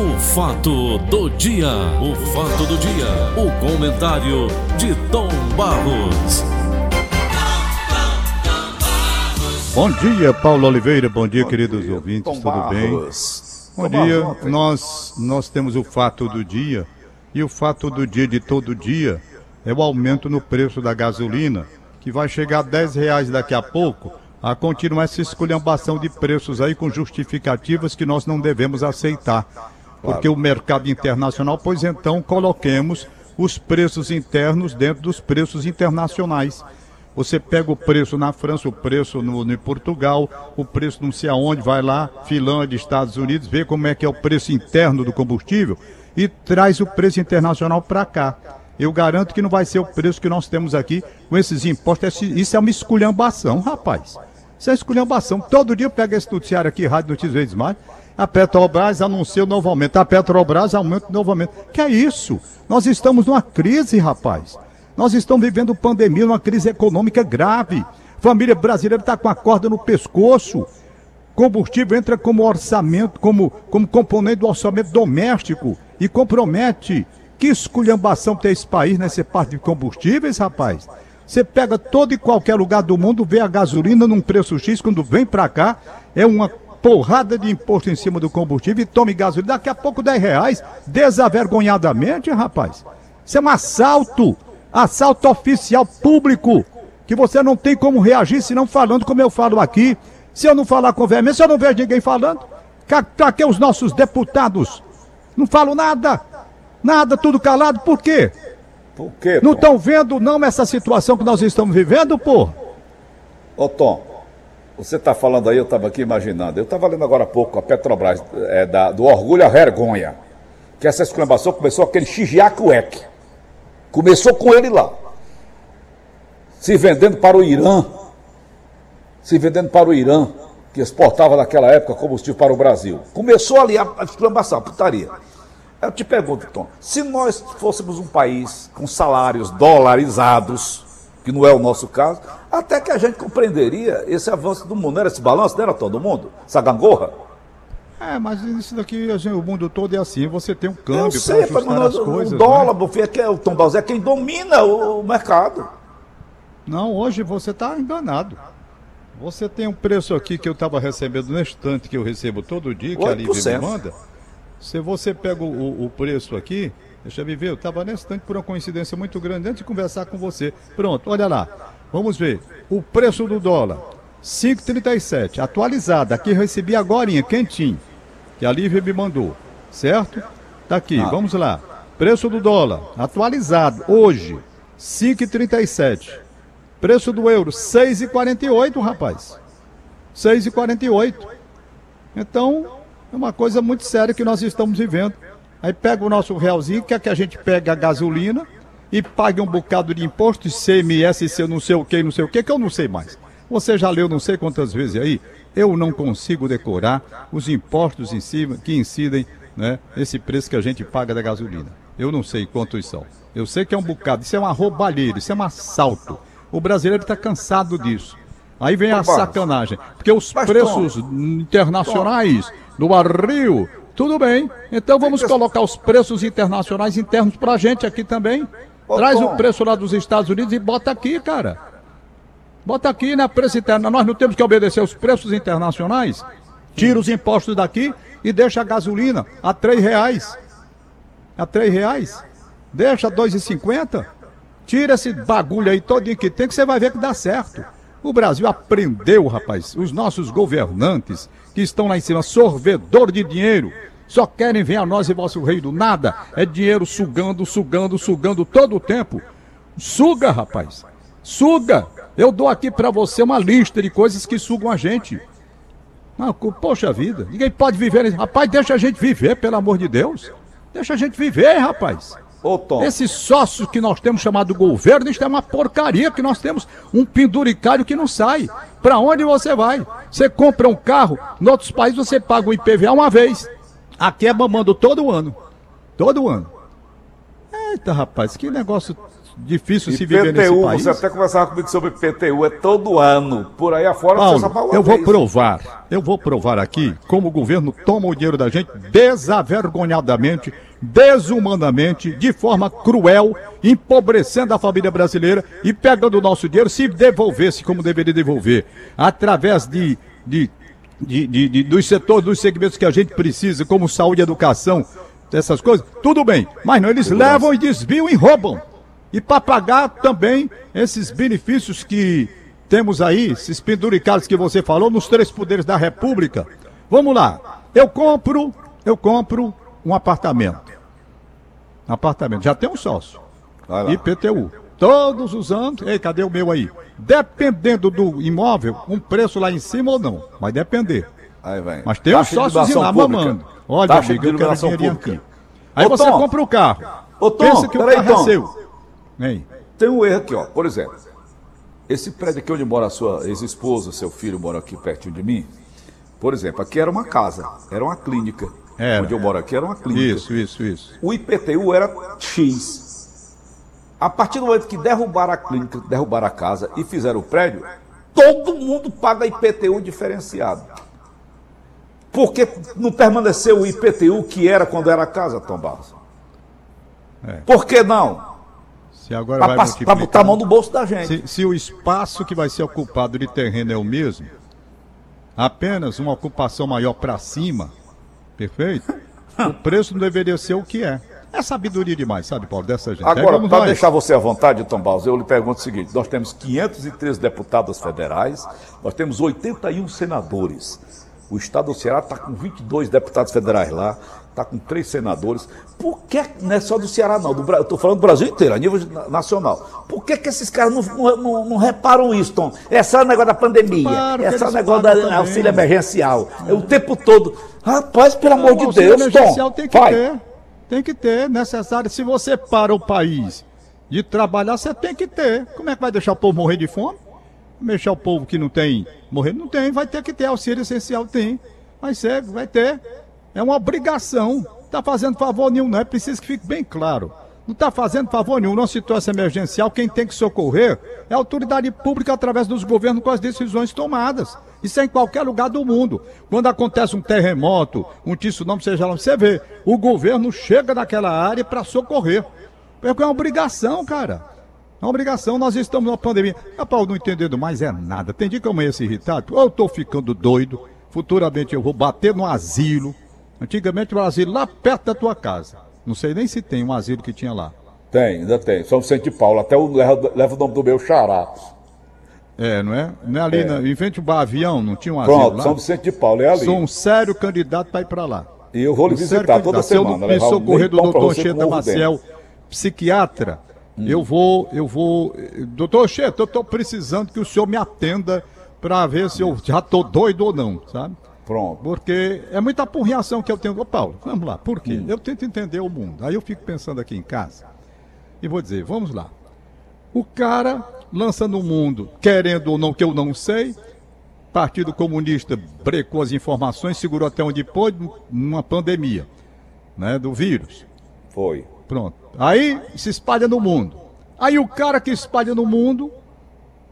O fato do dia, o fato do dia, o comentário de Tom Barros. Bom dia, Paulo Oliveira. Bom dia, bom queridos dia, ouvintes. Tom Tudo Barros. bem? Bom Tom dia. Barros, nós nós temos o fato do dia e o fato do dia de todo dia é o aumento no preço da gasolina, que vai chegar a 10 reais daqui a pouco a continuar essa esculhambação de preços aí com justificativas que nós não devemos aceitar. Porque o mercado internacional, pois então coloquemos os preços internos dentro dos preços internacionais. Você pega o preço na França, o preço no, no Portugal, o preço não sei aonde, vai lá, Finlândia, Estados Unidos, vê como é que é o preço interno do combustível e traz o preço internacional para cá. Eu garanto que não vai ser o preço que nós temos aqui com esses impostos. Isso é uma esculhambação, rapaz. Isso é esculhambação. Todo dia pega esse noticiário aqui, Rádio Notícias Verdes Mais. A Petrobras anunciou novamente. A Petrobras aumenta novamente. Que é isso? Nós estamos numa crise, rapaz. Nós estamos vivendo pandemia, uma crise econômica grave. Família brasileira está com a corda no pescoço. Combustível entra como orçamento, como, como componente do orçamento doméstico e compromete. Que esculhambação tem esse país nessa parte de combustíveis, rapaz? Você pega todo e qualquer lugar do mundo, vê a gasolina num preço X, quando vem para cá, é uma porrada de imposto em cima do combustível e tome gasolina. Daqui a pouco 10 reais, desavergonhadamente, rapaz. Isso é um assalto, assalto oficial público, que você não tem como reagir se não falando como eu falo aqui. Se eu não falar com veemência, eu não vejo ninguém falando. Pra que os nossos deputados? Não falam nada. Nada, tudo calado. Por quê? Por quê? Não estão vendo não essa situação que nós estamos vivendo, pô? Ô Tom, você está falando aí, eu estava aqui imaginando. Eu estava lendo agora há pouco a Petrobras, é, da, do orgulho à vergonha. Que essa exclamação começou aquele Shijiakuek. Começou com ele lá. Se vendendo para o Irã. Se vendendo para o Irã, que exportava naquela época combustível para o Brasil. Começou ali a, a exclamação, a putaria. Eu te pergunto, Tom, se nós fôssemos um país com salários dolarizados, que não é o nosso caso, até que a gente compreenderia esse avanço do mundo. Não era esse balanço, não era todo mundo? Essa gangorra? É, mas isso daqui, o mundo todo é assim, você tem um câmbio para ajustar mas as coisas. O dólar, né? é, que é o Tom Balzé, é quem domina o mercado. Não, hoje você está enganado. Você tem um preço aqui que eu estava recebendo no instante que eu recebo todo dia, que 8%. a Lívia me manda. Se você pega o, o preço aqui, deixa eu ver, eu estava nesse tanque por uma coincidência muito grande antes de conversar com você. Pronto, olha lá. Vamos ver. O preço do dólar, 5,37, atualizado. Aqui recebi agora, quentinho, que a Lívia me mandou. Certo? Tá aqui, ah. vamos lá. Preço do dólar, atualizado, hoje, 5,37. Preço do euro, 6,48, rapaz. 6,48. Então, é uma coisa muito séria que nós estamos vivendo. Aí pega o nosso realzinho, quer que a gente pegue a gasolina e pague um bocado de imposto, CMS, se eu não sei o que, não sei o que, que eu não sei mais. Você já leu não sei quantas vezes aí? Eu não consigo decorar os impostos em cima, que incidem né, esse preço que a gente paga da gasolina. Eu não sei quantos são. Eu sei que é um bocado. Isso é uma roubalheira, isso é um assalto. O brasileiro está cansado disso. Aí vem a sacanagem. Porque os preços internacionais do barril, tudo bem. Então vamos colocar os preços internacionais internos pra gente aqui também. Traz o preço lá dos Estados Unidos e bota aqui, cara. Bota aqui na preço interno. Nós não temos que obedecer os preços internacionais. Tira os impostos daqui e deixa a gasolina a três reais. A três reais. Deixa dois e cinquenta. Tira esse bagulho aí todinho que tem que você vai ver que dá certo. O Brasil aprendeu, rapaz. Os nossos governantes que estão lá em cima, sorvedor de dinheiro, só querem ver a nós e vosso rei do nada. É dinheiro sugando, sugando, sugando todo o tempo. Suga, rapaz. Suga. Eu dou aqui para você uma lista de coisas que sugam a gente. Ah, poxa vida, ninguém pode viver. Rapaz, deixa a gente viver, pelo amor de Deus. Deixa a gente viver, rapaz. Ô, Tom. Esse sócio que nós temos chamado governo, isso é uma porcaria que nós temos um penduricário que não sai. Para onde você vai? Você compra um carro, em outros países você paga o IPVA uma vez. Aqui é mamando todo ano. Todo ano. Eita, rapaz, que negócio difícil e se viver PTU, nesse país. Você até conversava comigo sobre PTU, é todo ano. Por aí afora, Paulo, você só eu vou provar, eu vou provar aqui como o governo toma o dinheiro da gente desavergonhadamente, desumanamente, de forma cruel, empobrecendo a família brasileira e pegando o nosso dinheiro, se devolvesse como deveria devolver, através de, de de, de, de, dos setores, dos segmentos que a gente precisa, como saúde educação, essas coisas, tudo bem. Mas não, eles levam e desviam e roubam. E para pagar também esses benefícios que temos aí, esses penduricados que você falou, nos três poderes da República. Vamos lá. Eu compro, eu compro um apartamento. Um apartamento. Já tem um sócio. IPTU. Todos os anos. Ei, cadê o meu aí? Dependendo do imóvel, um preço lá em cima ou não. Vai depender. Aí. Mas tem um sócio lá mamando. Olha, Taxa amigo, eu quero dinheirinho aqui. Aí Ô, você Tom, compra o carro. Ô, Tom, Pensa que o carro é Tom. é seu. Vem. Tem um erro aqui, ó. Por exemplo, esse prédio aqui onde mora a sua ex-esposa, seu filho mora aqui pertinho de mim. Por exemplo, aqui era uma casa, era uma clínica. Era. Onde eu moro aqui era uma clínica. Isso, isso, isso. O IPTU era X. A partir do momento que derrubaram a clínica, derrubaram a casa e fizeram o prédio, todo mundo paga IPTU diferenciado. Porque não permaneceu o IPTU que era quando era a casa, Tom Barros? É. Por que não? Se agora Para botar a mão no bolso da gente. Se, se o espaço que vai ser ocupado de terreno é o mesmo, apenas uma ocupação maior para cima, perfeito? o preço não deveria ser o que é. É sabedoria demais, sabe, Paulo, dessa gente. Agora, para deixar você à vontade, Tom Baus, eu lhe pergunto o seguinte: nós temos 513 deputados federais, nós temos 81 senadores. O estado do Ceará está com 22 deputados federais lá, está com três senadores. Por que, não é só do Ceará, não, do, eu estou falando do Brasil inteiro, a nível nacional. Por que, que esses caras não, não, não, reparam isso, Tom? É só o negócio da pandemia, claro é só o negócio da auxílio emergencial. É. O tempo todo. Rapaz, pelo amor de Deus, Tom. Tem que vai. ter. Tem que ter, necessário. Se você para o país de trabalhar, você tem que ter. Como é que vai deixar o povo morrer de fome? Deixar o povo que não tem morrer? Não tem, vai ter que ter. Auxílio essencial tem. Vai ser, vai ter. É uma obrigação. Está fazendo favor nenhum, não é preciso que fique bem claro. Não está fazendo favor nenhum. Numa situação emergencial, quem tem que socorrer é a autoridade pública através dos governos com as decisões tomadas. Isso é em qualquer lugar do mundo. Quando acontece um terremoto, um tsunami, seja lá, você vê, o governo chega naquela área para socorrer. Porque é uma obrigação, cara. É uma obrigação, nós estamos numa pandemia. Paulo não entendendo mais é nada. Tem dia que eu amanheço irritado, ou eu estou ficando doido, futuramente eu vou bater no asilo. Antigamente o asilo lá perto da tua casa. Não sei nem se tem um asilo que tinha lá. Tem, ainda tem. São Vicente de Paulo, até o, leva, leva o nome do meu xará. É, não é? Não é ali, é. Na, em frente ao Bar Avião, não tinha um asilo Pronto, lá? São Vicente de Paulo, é ali. Sou um sério candidato para ir para lá. E eu vou lhe um visitar toda semana. Se eu socorrer do doutor Cheta Maciel, psiquiatra, hum. eu vou, eu vou... Doutor Cheta, eu estou precisando que o senhor me atenda para ver se eu já estou doido ou não, sabe? Pronto. Porque é muita apurriação que eu tenho. Ô, Paulo, vamos lá, por quê? Hum. Eu tento entender o mundo. Aí eu fico pensando aqui em casa e vou dizer, vamos lá. O cara lança no mundo, querendo ou não, que eu não sei. Partido Comunista brecou as informações, segurou até onde pôde, numa pandemia, né, do vírus. Foi. Pronto. Aí se espalha no mundo. Aí o cara que espalha no mundo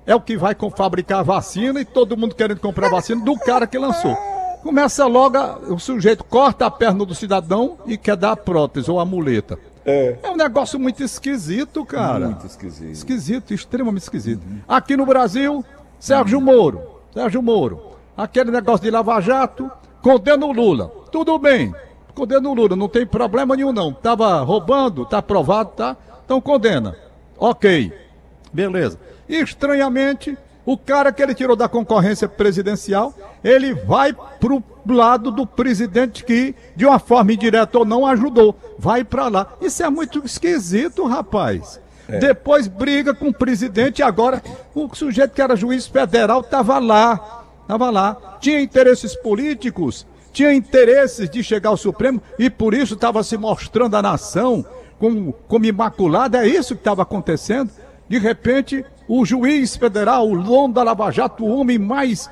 é o que vai fabricar a vacina e todo mundo querendo comprar a vacina do cara que lançou. Começa logo, o sujeito corta a perna do cidadão e quer dar a prótese ou a muleta. É. é um negócio muito esquisito, cara. Muito esquisito. Esquisito, extremamente esquisito. Uhum. Aqui no Brasil, Sérgio. Moro. Sérgio Moro. Aquele negócio de Lava Jato, condena o Lula. Tudo bem. Condena o Lula, não tem problema nenhum, não. Tava roubando, tá aprovado, tá? Então condena. Ok. Beleza. Estranhamente, o cara que ele tirou da concorrência presidencial, ele vai pro lado do presidente que, de uma forma indireta ou não, ajudou. Vai para lá. Isso é muito esquisito, rapaz. É. Depois briga com o presidente agora o sujeito que era juiz federal estava lá. Estava lá. Tinha interesses políticos, tinha interesses de chegar ao Supremo e por isso estava se mostrando a nação como, como imaculada. É isso que estava acontecendo. De repente, o juiz federal, o dono da Lava Jato, o homem mais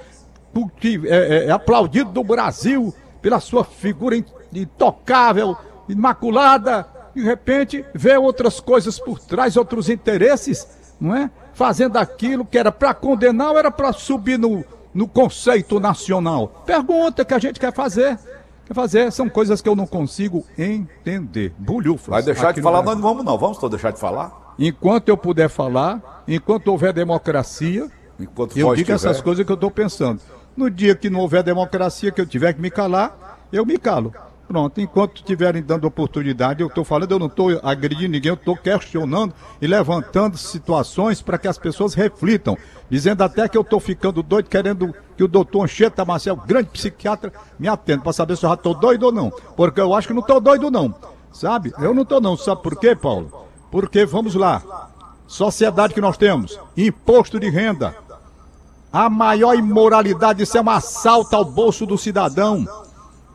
que é, é, é aplaudido do Brasil pela sua figura intocável, imaculada, De repente, vê outras coisas por trás, outros interesses, não é? Fazendo aquilo que era para condenar ou era para subir no, no conceito nacional? Pergunta que a gente quer fazer. Quer fazer, são coisas que eu não consigo entender. Bulhufas. Vai deixar de falar, nós não vamos não. Vamos deixar de falar? Enquanto eu puder falar, enquanto houver democracia, enquanto eu digo essas coisas que eu estou pensando. No dia que não houver democracia, que eu tiver que me calar, eu me calo. Pronto, enquanto estiverem dando oportunidade, eu estou falando, eu não estou agredindo ninguém, eu estou questionando e levantando situações para que as pessoas reflitam, dizendo até que eu estou ficando doido, querendo que o doutor Ancheta Marcel, grande psiquiatra, me atenda para saber se eu já estou doido ou não. Porque eu acho que não estou doido, não. Sabe? Eu não estou, não. Sabe por quê, Paulo? Porque, vamos lá, sociedade que nós temos, imposto de renda. A maior imoralidade, isso é um assalto ao bolso do cidadão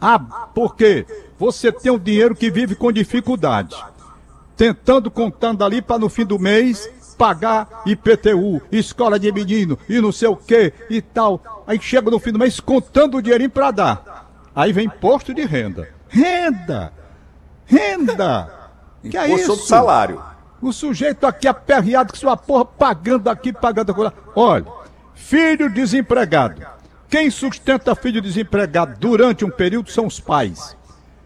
ah, porque você tem um dinheiro que vive com dificuldade, tentando, contando ali para no fim do mês pagar IPTU, escola de menino e não sei o que e tal. Aí chega no fim do mês contando o dinheirinho para dar. Aí vem imposto de renda. Renda! Renda! Que é isso? sobre salário. O sujeito aqui aperreado com sua porra pagando aqui, pagando lá. Olha, filho desempregado quem sustenta filho desempregado durante um período são os pais.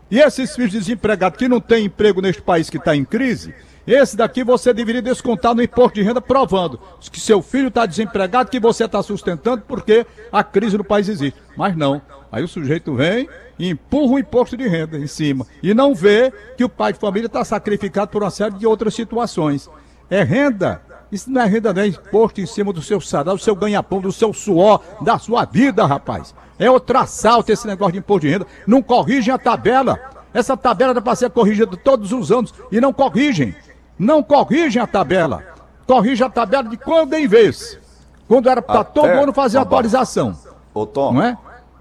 E esses filhos desempregados que não têm emprego neste país que está em crise, esse daqui você deveria descontar no imposto de renda, provando que seu filho está desempregado, que você está sustentando, porque a crise no país existe. Mas não. Aí o sujeito vem e empurra o imposto de renda em cima. E não vê que o pai de família está sacrificado por uma série de outras situações. É renda isso não é renda, não é imposto em cima do seu salário, do seu ganha-pão, do seu suor, da sua vida, rapaz. É outro assalto esse negócio de imposto de renda. Não corrigem a tabela. Essa tabela dá para ser corrigida todos os anos e não corrigem. Não corrigem a tabela. Corrige a tabela de quando em vez. Quando era para todo ano fazer a atualização. Ô, Tom, não é?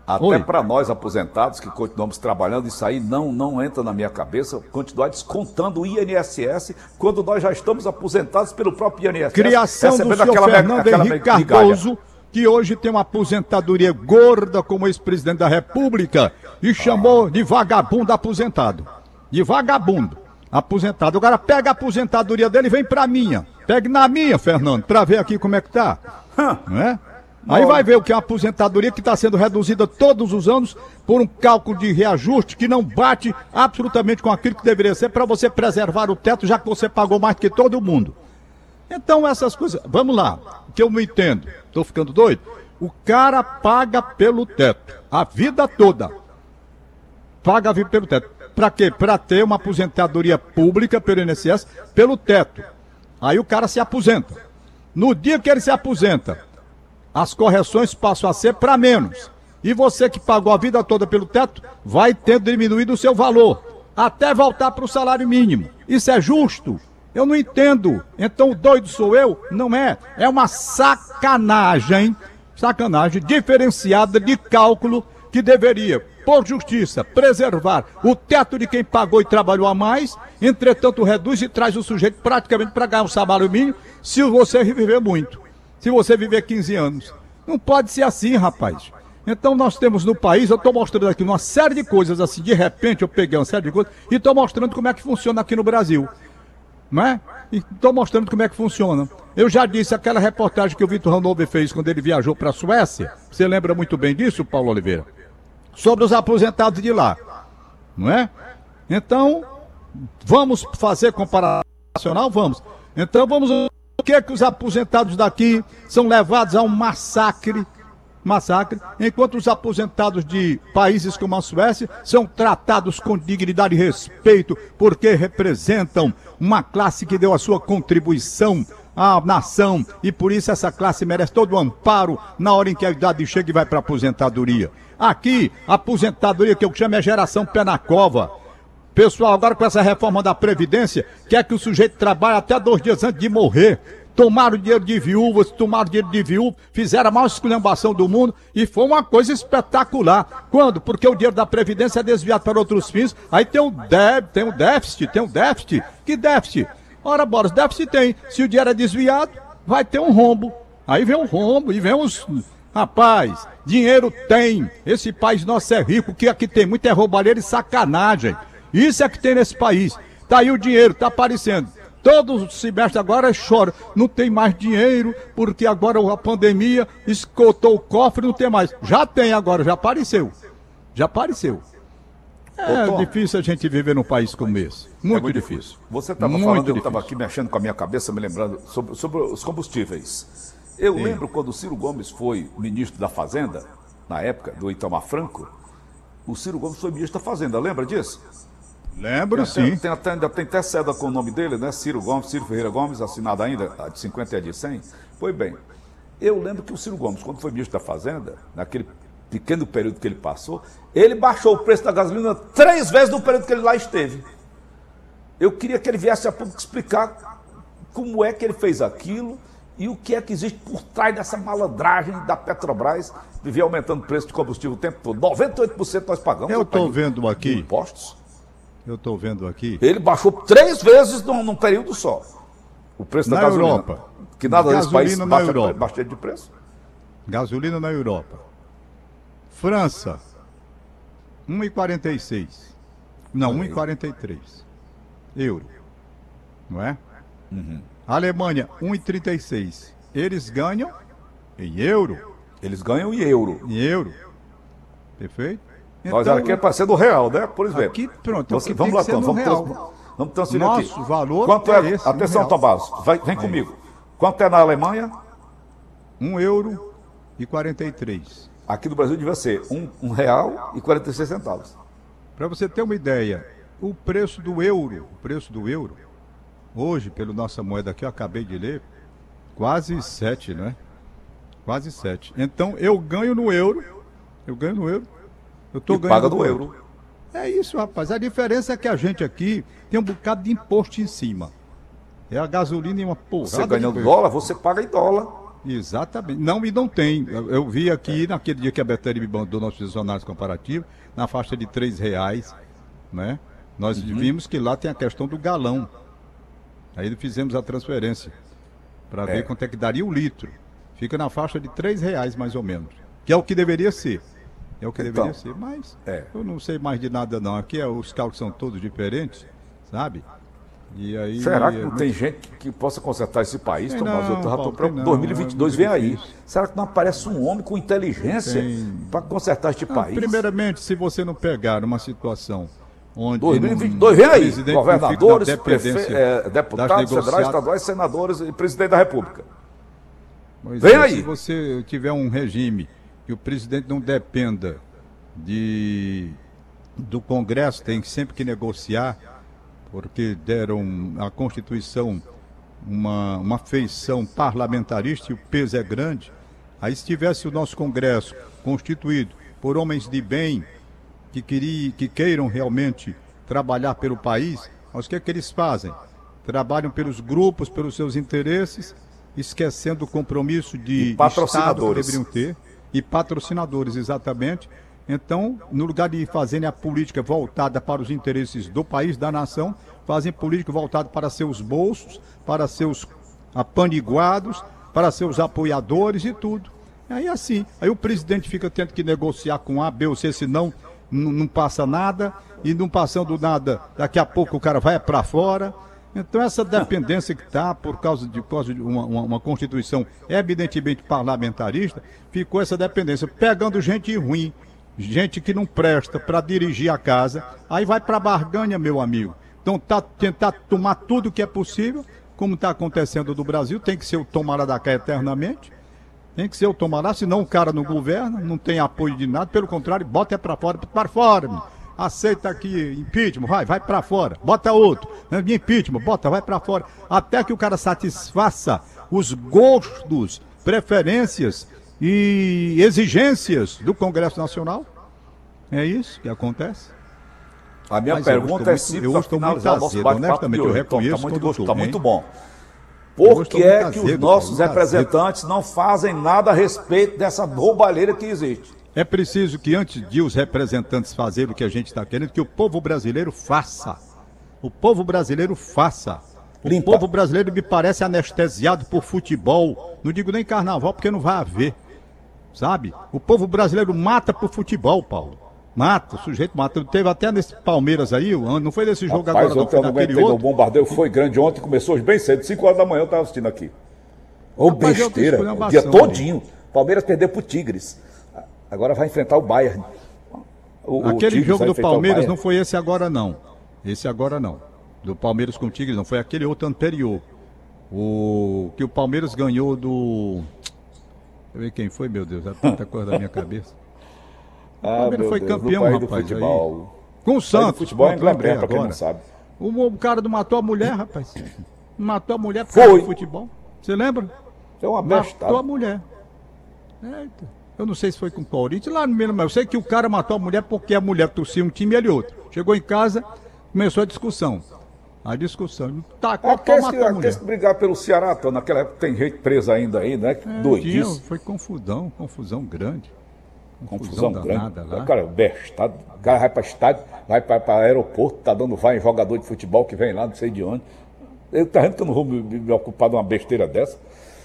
Até para nós aposentados que continuamos trabalhando, isso aí não, não entra na minha cabeça, continuar descontando o INSS quando nós já estamos aposentados pelo próprio INSS. Criação do senhor aquela, Fernando aquela Henrique Cardoso, que hoje tem uma aposentadoria gorda como ex-presidente da República e chamou de vagabundo aposentado. De vagabundo aposentado. Agora pega a aposentadoria dele e vem pra minha. Pegue na minha, Fernando, pra ver aqui como é que tá. Não é? Aí vai ver o que é uma aposentadoria que está sendo reduzida todos os anos por um cálculo de reajuste que não bate absolutamente com aquilo que deveria ser para você preservar o teto, já que você pagou mais que todo mundo. Então essas coisas, vamos lá, que eu não entendo, estou ficando doido. O cara paga pelo teto, a vida toda. Paga a vida pelo teto. Para quê? Para ter uma aposentadoria pública pelo INSS pelo teto. Aí o cara se aposenta. No dia que ele se aposenta, as correções passam a ser para menos. E você que pagou a vida toda pelo teto, vai tendo diminuído o seu valor, até voltar para o salário mínimo. Isso é justo? Eu não entendo. Então o doido sou eu? Não é. É uma sacanagem, sacanagem diferenciada de cálculo que deveria, por justiça, preservar o teto de quem pagou e trabalhou a mais, entretanto reduz e traz o sujeito praticamente para ganhar um salário mínimo se você viver muito se você viver 15 anos. Não pode ser assim, rapaz. Então nós temos no país, eu estou mostrando aqui uma série de coisas assim, de repente eu peguei uma série de coisas e estou mostrando como é que funciona aqui no Brasil. Não é? Estou mostrando como é que funciona. Eu já disse aquela reportagem que o Vitor Hanover fez quando ele viajou para a Suécia. Você lembra muito bem disso, Paulo Oliveira? Sobre os aposentados de lá. Não é? Então, vamos fazer comparação nacional? Vamos. Então vamos que, que os aposentados daqui são levados a um massacre? Massacre, enquanto os aposentados de países como a Suécia são tratados com dignidade e respeito, porque representam uma classe que deu a sua contribuição à nação e por isso essa classe merece todo o amparo na hora em que a idade chega e vai para a aposentadoria. Aqui, a aposentadoria que eu chamo é geração pé na cova Pessoal, agora com essa reforma da Previdência, quer que o sujeito trabalhe até dois dias antes de morrer. Tomaram dinheiro de viúvas, tomaram dinheiro de viúva, fizeram a maior esculhambação do mundo e foi uma coisa espetacular. Quando? Porque o dinheiro da Previdência é desviado para outros fins, aí tem um, débito, tem um déficit, tem um déficit. Que déficit? Ora, bora, déficit tem. Se o dinheiro é desviado, vai ter um rombo. Aí vem um rombo e vem os. Rapaz, dinheiro tem. Esse país nosso é rico, que aqui tem muito é roubalheira e sacanagem. Isso é que tem nesse país. Tá aí o dinheiro, tá aparecendo. Todo semestre agora chora. Não tem mais dinheiro, porque agora a pandemia escotou o cofre, não tem mais. Já tem agora, já apareceu. Já apareceu. É difícil a gente viver num país como esse. Muito, é muito difícil. difícil. Você estava falando, eu estava aqui mexendo com a minha cabeça, me lembrando sobre, sobre os combustíveis. Eu Sim. lembro quando o Ciro Gomes foi ministro da Fazenda, na época do Itamar Franco, o Ciro Gomes foi ministro da Fazenda, lembra disso? Lembro, tem sim. tem, até, ainda tem até cédula com o nome dele, né? Ciro Gomes, Ciro Ferreira Gomes, assinado ainda, a de 50 e a de 100. Pois bem, eu lembro que o Ciro Gomes, quando foi ministro da Fazenda, naquele pequeno período que ele passou, ele baixou o preço da gasolina três vezes no período que ele lá esteve. Eu queria que ele viesse a público explicar como é que ele fez aquilo e o que é que existe por trás dessa malandragem da Petrobras viver aumentando o preço de combustível o tempo todo. 98% nós pagamos. Eu estou vendo aqui. Impostos. Eu estou vendo aqui. Ele baixou três vezes num, num período só. O preço na da gasolina. Europa. Que nada desse país na baixa, Europa. baixa de preço. Gasolina na Europa. França, 1,46. Não, 1,43. Euro. Não é? Uhum. Alemanha, 1,36. Eles ganham em euro. Eles ganham em euro. Em euro. Perfeito? Então, Nós aqui é para ser do real, né? Por exemplo. Aqui, pronto. Você, aqui vamos lá, vamos, vamos, real. vamos transferir Nosso aqui. valor Quanto é, é esse, Atenção, um Tomás, vai, vem é. comigo. Quanto é na Alemanha? 1 euro e 43. Aqui no Brasil devia ser um, um real e 46 centavos. Para você ter uma ideia, o preço do euro, o preço do euro, hoje, pela nossa moeda aqui, eu acabei de ler, quase 7, né? Quase 7. Então eu ganho no euro, eu ganho no euro, eu tô e ganhando paga do euro. euro. É isso, rapaz. A diferença é que a gente aqui tem um bocado de imposto em cima. É a gasolina e uma porrada. Você ganha dólar, você paga em dólar. Exatamente. Não, e não tem. Eu, eu vi aqui, é. naquele dia que a Betânia me mandou nossos dicionários comparativos, na faixa de três reais, né? Nós uhum. vimos que lá tem a questão do galão. Aí fizemos a transferência para é. ver quanto é que daria o litro. Fica na faixa de três reais mais ou menos, que é o que deveria ser. É o que então, deveria ser, mas é. eu não sei mais de nada não. Aqui é, os cálculos são todos diferentes, sabe? E aí, Será que não é tem gente que possa consertar esse país, tem Tomás? Não, eu estou para 2022 vem aí. Será que não aparece um homem com inteligência para consertar este não, país? Primeiramente, se você não pegar uma situação onde 2022 vem aí, governadores, prefe... é, deputados federais, estaduais, senadores e presidente da República. Pois vem é, aí. Se você tiver um regime que o presidente não dependa de do Congresso, tem sempre que negociar porque deram à Constituição uma, uma feição parlamentarista e o peso é grande. Aí se tivesse o nosso Congresso constituído por homens de bem que, queria, que queiram realmente trabalhar pelo país, mas o que é que eles fazem? Trabalham pelos grupos, pelos seus interesses, esquecendo o compromisso de e patrocinadores. Estado que deveriam ter. E patrocinadores, exatamente. Então, no lugar de fazerem a política voltada para os interesses do país, da nação, fazem política voltada para seus bolsos, para seus apaniguados, para seus apoiadores e tudo. Aí assim, aí o presidente fica tendo que negociar com A, B ou C, senão não passa nada, e não passando nada, daqui a pouco o cara vai para fora. Então essa dependência que está por causa de, por causa de uma, uma, uma, Constituição evidentemente parlamentarista, ficou essa dependência, pegando gente ruim, gente que não presta para dirigir a casa, aí vai para barganha, meu amigo. Então tá, tentar tomar tudo que é possível, como está acontecendo no Brasil, tem que ser o tomará da cá eternamente. Tem que ser o tomará, senão o cara não governa, não tem apoio de nada, pelo contrário, bota é para fora, para fora. Aceita aqui impeachment, vai, vai para fora. Bota outro. Impeachment, bota, vai para fora. Até que o cara satisfaça os gostos, preferências e exigências do Congresso Nacional. É isso que acontece. A minha Mas pergunta é simples para finalizar o nosso bate-papo de hoje. Está muito, gostoso, tá muito bom. Por que é que os nossos representantes não fazem nada a respeito dessa roubalheira que existe? É preciso que antes de os representantes fazerem o que a gente está querendo, que o povo brasileiro faça. O povo brasileiro faça. O Limpa. povo brasileiro me parece anestesiado por futebol. Não digo nem carnaval, porque não vai haver. Sabe? O povo brasileiro mata por futebol, Paulo. Mata, o sujeito mata. Teve até nesse Palmeiras aí, não foi desse jogo Rapaz, agora, não foi naquele outro. O bombardeio foi grande ontem, começou bem cedo, 5 horas da manhã eu estava assistindo aqui. Ô, besteira, o dia todinho. Palmeiras perdeu pro Tigres. Agora vai enfrentar o Bayern. O, aquele o jogo do Palmeiras não foi esse agora, não. Esse agora não. Do Palmeiras com o Tigres, não. Foi aquele outro anterior. O que o Palmeiras ganhou do. Deixa eu ver quem foi, meu Deus. É tanta coisa da minha cabeça. O ah, Palmeiras foi Deus, campeão, rapaz. Aí. Com o Santos. futebol é Lembrei, pra quem não sabe. O, o cara não matou a mulher, rapaz. Matou a mulher por causa do futebol. Você lembra? É uma bestada. Matou a mulher. Eita. Eu não sei se foi com o Corinthians, lá no mesmo, eu sei que o cara matou a mulher porque a mulher torcia um time e ele outro. Chegou em casa, começou a discussão. A discussão. Tá, qual aqueles, que, a mulher? que brigar pelo Ceará, tô, naquela época tem gente preso ainda aí, né? É, Doidice. Foi confusão, confusão grande. Confusão, confusão grande. Lá. Cara, bestado. O cara vai para estádio, vai para aeroporto, tá dando vai em jogador de futebol que vem lá, não sei de onde. Eu tá vendo que eu não vou me, me ocupar de uma besteira dessa.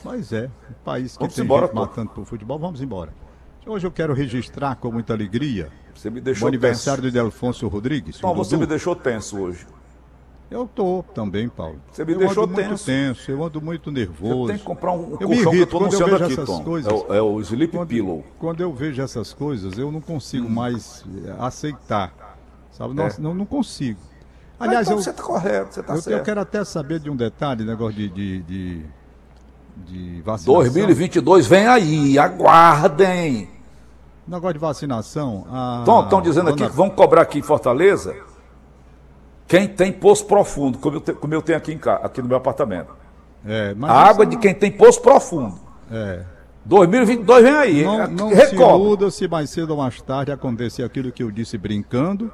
Mas é, um país que vamos tem embora, gente pô. matando por futebol, vamos embora. Hoje eu quero registrar com muita alegria você me deixou o aniversário tenso. de Delfonso Rodrigues. Não, você me deixou tenso hoje. Eu tô também, Paulo. Você me eu deixou ando tenso. muito tenso. Eu ando muito nervoso. Eu tenho que comprar um eu colchão que eu tô anunciando aqui, Tom. Coisas, é, o, é o Sleep quando, Pillow. Quando eu vejo essas coisas, eu não consigo hum. mais eh, aceitar. Sabe? Nossa, é. não, não consigo. Aliás, então, eu, você está correto, você está certo. Eu quero até saber de um detalhe, negócio de, de, de, de vacinação. 2022 vem aí, aguardem. Negócio de vacinação. Estão dizendo aqui que vão cobrar aqui em Fortaleza quem tem poço profundo, como eu, te, como eu tenho aqui, em, aqui no meu apartamento. É, a água não... de quem tem poço profundo. É. 2022 vem aí. Não, não se iluda se mais cedo ou mais tarde acontecer aquilo que eu disse brincando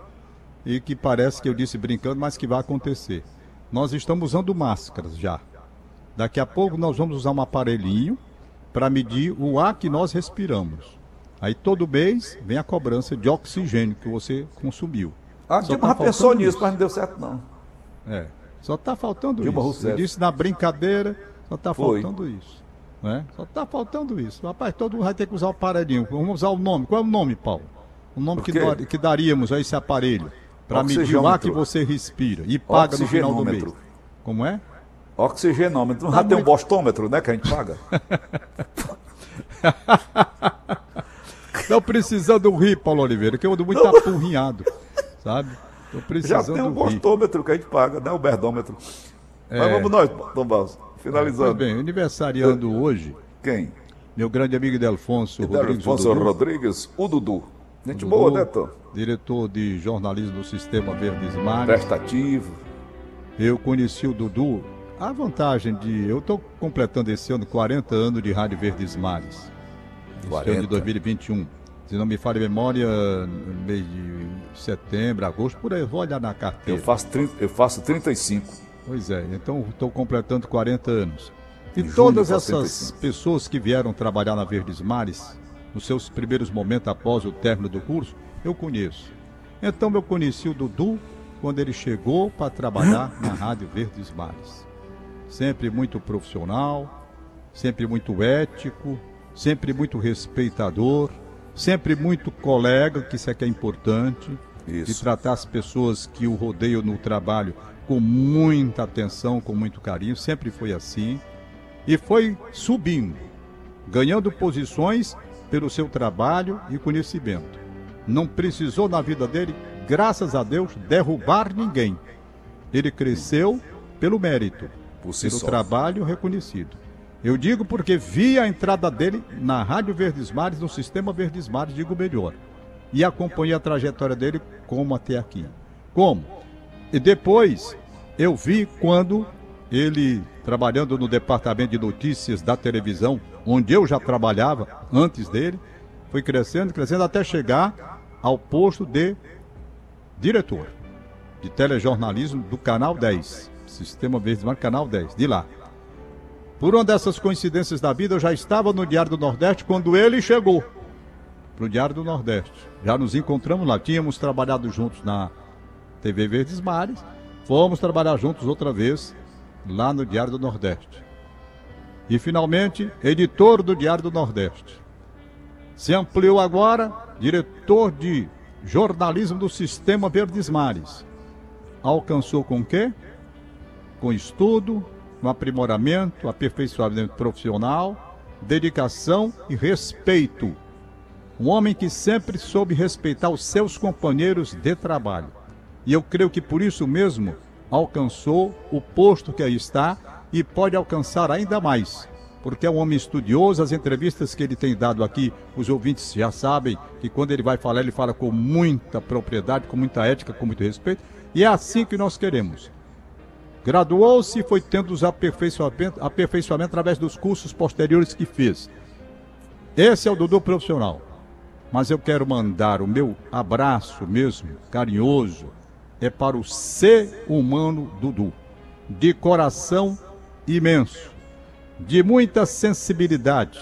e que parece que eu disse brincando, mas que vai acontecer. Nós estamos usando máscaras já. Daqui a pouco nós vamos usar um aparelhinho para medir o ar que nós respiramos. Aí todo mês vem a cobrança de oxigênio que você consumiu. Ah, Dilma tá já pensou nisso, isso. mas não deu certo não. É. Só está faltando Dilma isso. Rousseff. Eu disse na brincadeira, só está faltando isso. Né? Só está faltando isso. Rapaz, todo mundo vai ter que usar o aparelhinho. Vamos usar o nome. Qual é o nome, Paulo? O nome que, que daríamos a esse aparelho para medir o ar que você respira e paga no final do mês. Como é? Oxigenômetro. Não tá já muito... tem um bostômetro, né, que a gente paga? Não precisando rir, Paulo Oliveira, que eu ando muito apurrinhado, sabe? Tô precisando Já tem um bostômetro que a gente paga, né? O berdômetro. É... Mas vamos nós, Tom Barros, finalizando. Pois bem, aniversariando Eu... hoje. Quem? Meu grande amigo Delfonso Rodrigues. Delfonso Rodrigues, o Dudu. Gente Dudu, boa, né, Tom? Diretor de jornalismo do Sistema Verdes Mares. Prestativo. Eu conheci o Dudu. A vantagem de. Eu estou completando esse ano 40 anos de Rádio Verdes Mares. 40. ano de 2021. Se não me falha a memória, no mês de setembro, agosto, por aí, vou olhar na carteira. Eu faço, 30, eu faço 35. Pois é, então estou completando 40 anos. E em todas essas pessoas que vieram trabalhar na Verdes Mares, nos seus primeiros momentos após o término do curso, eu conheço. Então eu conheci o Dudu quando ele chegou para trabalhar na Rádio Verdes Mares. Sempre muito profissional, sempre muito ético, sempre muito respeitador, sempre muito colega, que isso é que é importante, isso. de tratar as pessoas que o rodeiam no trabalho com muita atenção, com muito carinho, sempre foi assim. E foi subindo, ganhando posições pelo seu trabalho e conhecimento. Não precisou na vida dele, graças a Deus, derrubar ninguém. Ele cresceu pelo mérito, si pelo só. trabalho reconhecido. Eu digo porque vi a entrada dele na Rádio Verdes Mares, no Sistema Verdes Mares, digo melhor. E acompanhei a trajetória dele como até aqui. Como? E depois eu vi quando ele, trabalhando no departamento de notícias da televisão, onde eu já trabalhava antes dele, foi crescendo, crescendo até chegar ao posto de diretor de telejornalismo do Canal 10, Sistema Verdes Mares, Canal 10, de lá. Por uma dessas coincidências da vida, eu já estava no Diário do Nordeste quando ele chegou para o Diário do Nordeste. Já nos encontramos lá, tínhamos trabalhado juntos na TV Verdes Mares, fomos trabalhar juntos outra vez lá no Diário do Nordeste. E finalmente, editor do Diário do Nordeste. Se ampliou agora, diretor de jornalismo do Sistema Verdes Mares. Alcançou com quê? Com estudo, com aprimoramento, aperfeiçoamento profissional, dedicação e respeito. Um homem que sempre soube respeitar os seus companheiros de trabalho. E eu creio que por isso mesmo alcançou o posto que aí está e pode alcançar ainda mais porque é um homem estudioso. As entrevistas que ele tem dado aqui, os ouvintes já sabem que quando ele vai falar, ele fala com muita propriedade, com muita ética, com muito respeito. E é assim que nós queremos. Graduou-se e foi tendo os aperfeiçoamentos aperfeiçoamento através dos cursos posteriores que fez. Esse é o Dudu profissional. Mas eu quero mandar o meu abraço mesmo, carinhoso, é para o ser humano Dudu, de coração imenso de muita sensibilidade.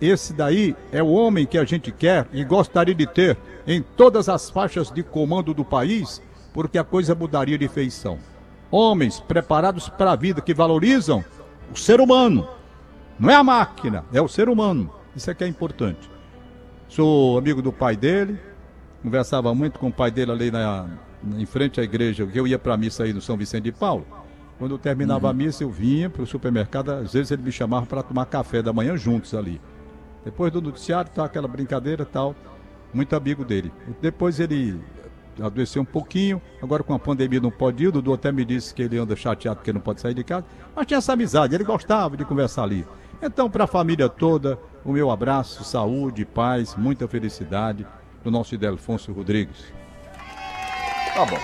Esse daí é o homem que a gente quer e gostaria de ter em todas as faixas de comando do país, porque a coisa mudaria de feição. Homens preparados para a vida, que valorizam o ser humano. Não é a máquina, é o ser humano. Isso é que é importante. Sou amigo do pai dele, conversava muito com o pai dele ali na, em frente à igreja, que eu ia para a missa aí no São Vicente de Paulo. Quando eu terminava uhum. a missa, eu vinha para o supermercado, às vezes ele me chamava para tomar café da manhã juntos ali. Depois do noticiário, tá aquela brincadeira tal, muito amigo dele. Depois ele adoeceu um pouquinho, agora com a pandemia não pode ir, o Dudu até me disse que ele anda chateado porque não pode sair de casa, mas tinha essa amizade, ele gostava de conversar ali. Então, para a família toda, o meu abraço, saúde, paz, muita felicidade do nosso Idelfonso Rodrigues. Tá bom.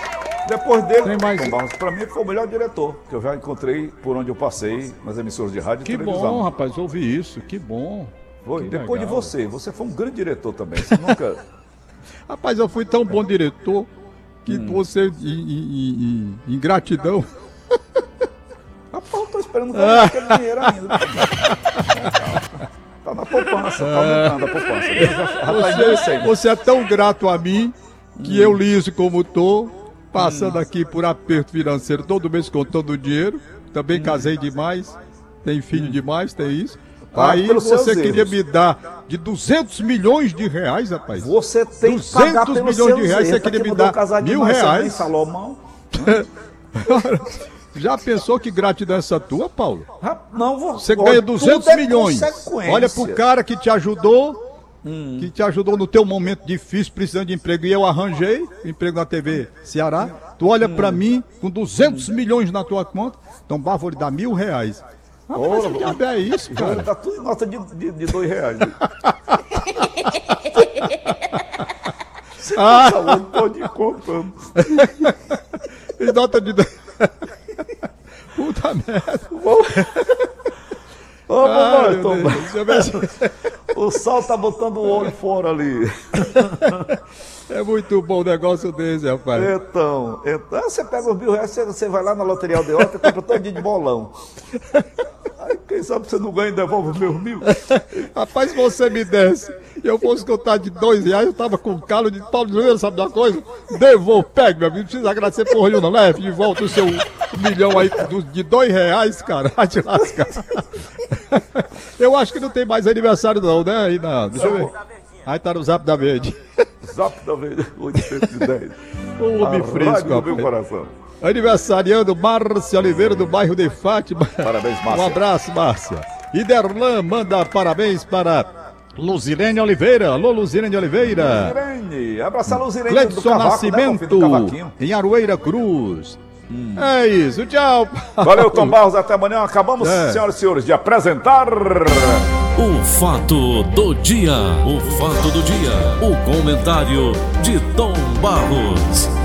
Depois dele, Tem mais... Barros, pra mim foi o melhor diretor que eu já encontrei por onde eu passei nas emissoras de rádio que e televisão. Que bom, rapaz, ouvi isso, que bom. Foi, que depois legal. de você, você foi um grande diretor também, você nunca... rapaz, eu fui tão bom diretor que hum. você, em, em, em, em gratidão... Rapaz, eu tô esperando ganhar aquele dinheiro ainda. Tá na poupança, tá aumentando a poupança. Você, você é tão grato a mim que hum. eu liso como tô passando aqui por aperto financeiro todo mês contando o dinheiro. Também hum. casei demais, tem filho hum. demais, tem isso. Aí você queria me dar de 200 milhões de reais, rapaz. Você tem 200 que pagar milhões de reais, você queria me dar mil reais. Salomão. Já pensou que gratidão é essa tua, Paulo? Não, vou. Você ganha 200 é milhões. Olha pro cara que te ajudou hum. que te ajudou no teu momento difícil, precisando de emprego, e eu arranjei emprego na TV Ceará. Tu olha hum. para mim com 200 hum. milhões na tua conta, então bah, vou lhe dar mil reais. Oh, que é isso, cara? Tá tudo em nota de, de, de dois reais. Né? ah. Saúde, pode ir contando. e nota de... Puta merda. Ô, ah, O sol tá botando o olho fora ali. É muito bom o negócio desse, rapaz. Então, então você pega os mil reais, você vai lá na Loteria Aldeota e compra todo dia de bolão. Quem sabe você não ganha e devolve meus mil? Rapaz, você me desse e eu fosse contar de dois reais, eu tava com calo de Paulo Júnior, sabe da coisa? Devolvo, pega, meu amigo, não precisa agradecer por nenhum, não. Leve de volta o seu milhão aí de dois reais, cara. Vai te lascar. Eu acho que não tem mais aniversário, não, né? Aí, não. Deixa eu ver. Aí tá no zap da verde. Zap da verde, 810. O homem fresco, meu coração. Aniversariando Márcia Oliveira do bairro de Fátima. Parabéns, Márcia. Um abraço, Márcia. Iderlan manda parabéns para Luzirene Oliveira. Alô, Luzirene Oliveira. Luzirene. Abraçar Luzirene Cledson do Cavaco, né, Nascimento, né, em Aroeira Cruz. Hum. É isso, tchau. Valeu, Tom Barros. Até amanhã. Acabamos, é. senhoras e senhores, de apresentar. O fato do dia. O fato do dia. O comentário de Tom Barros.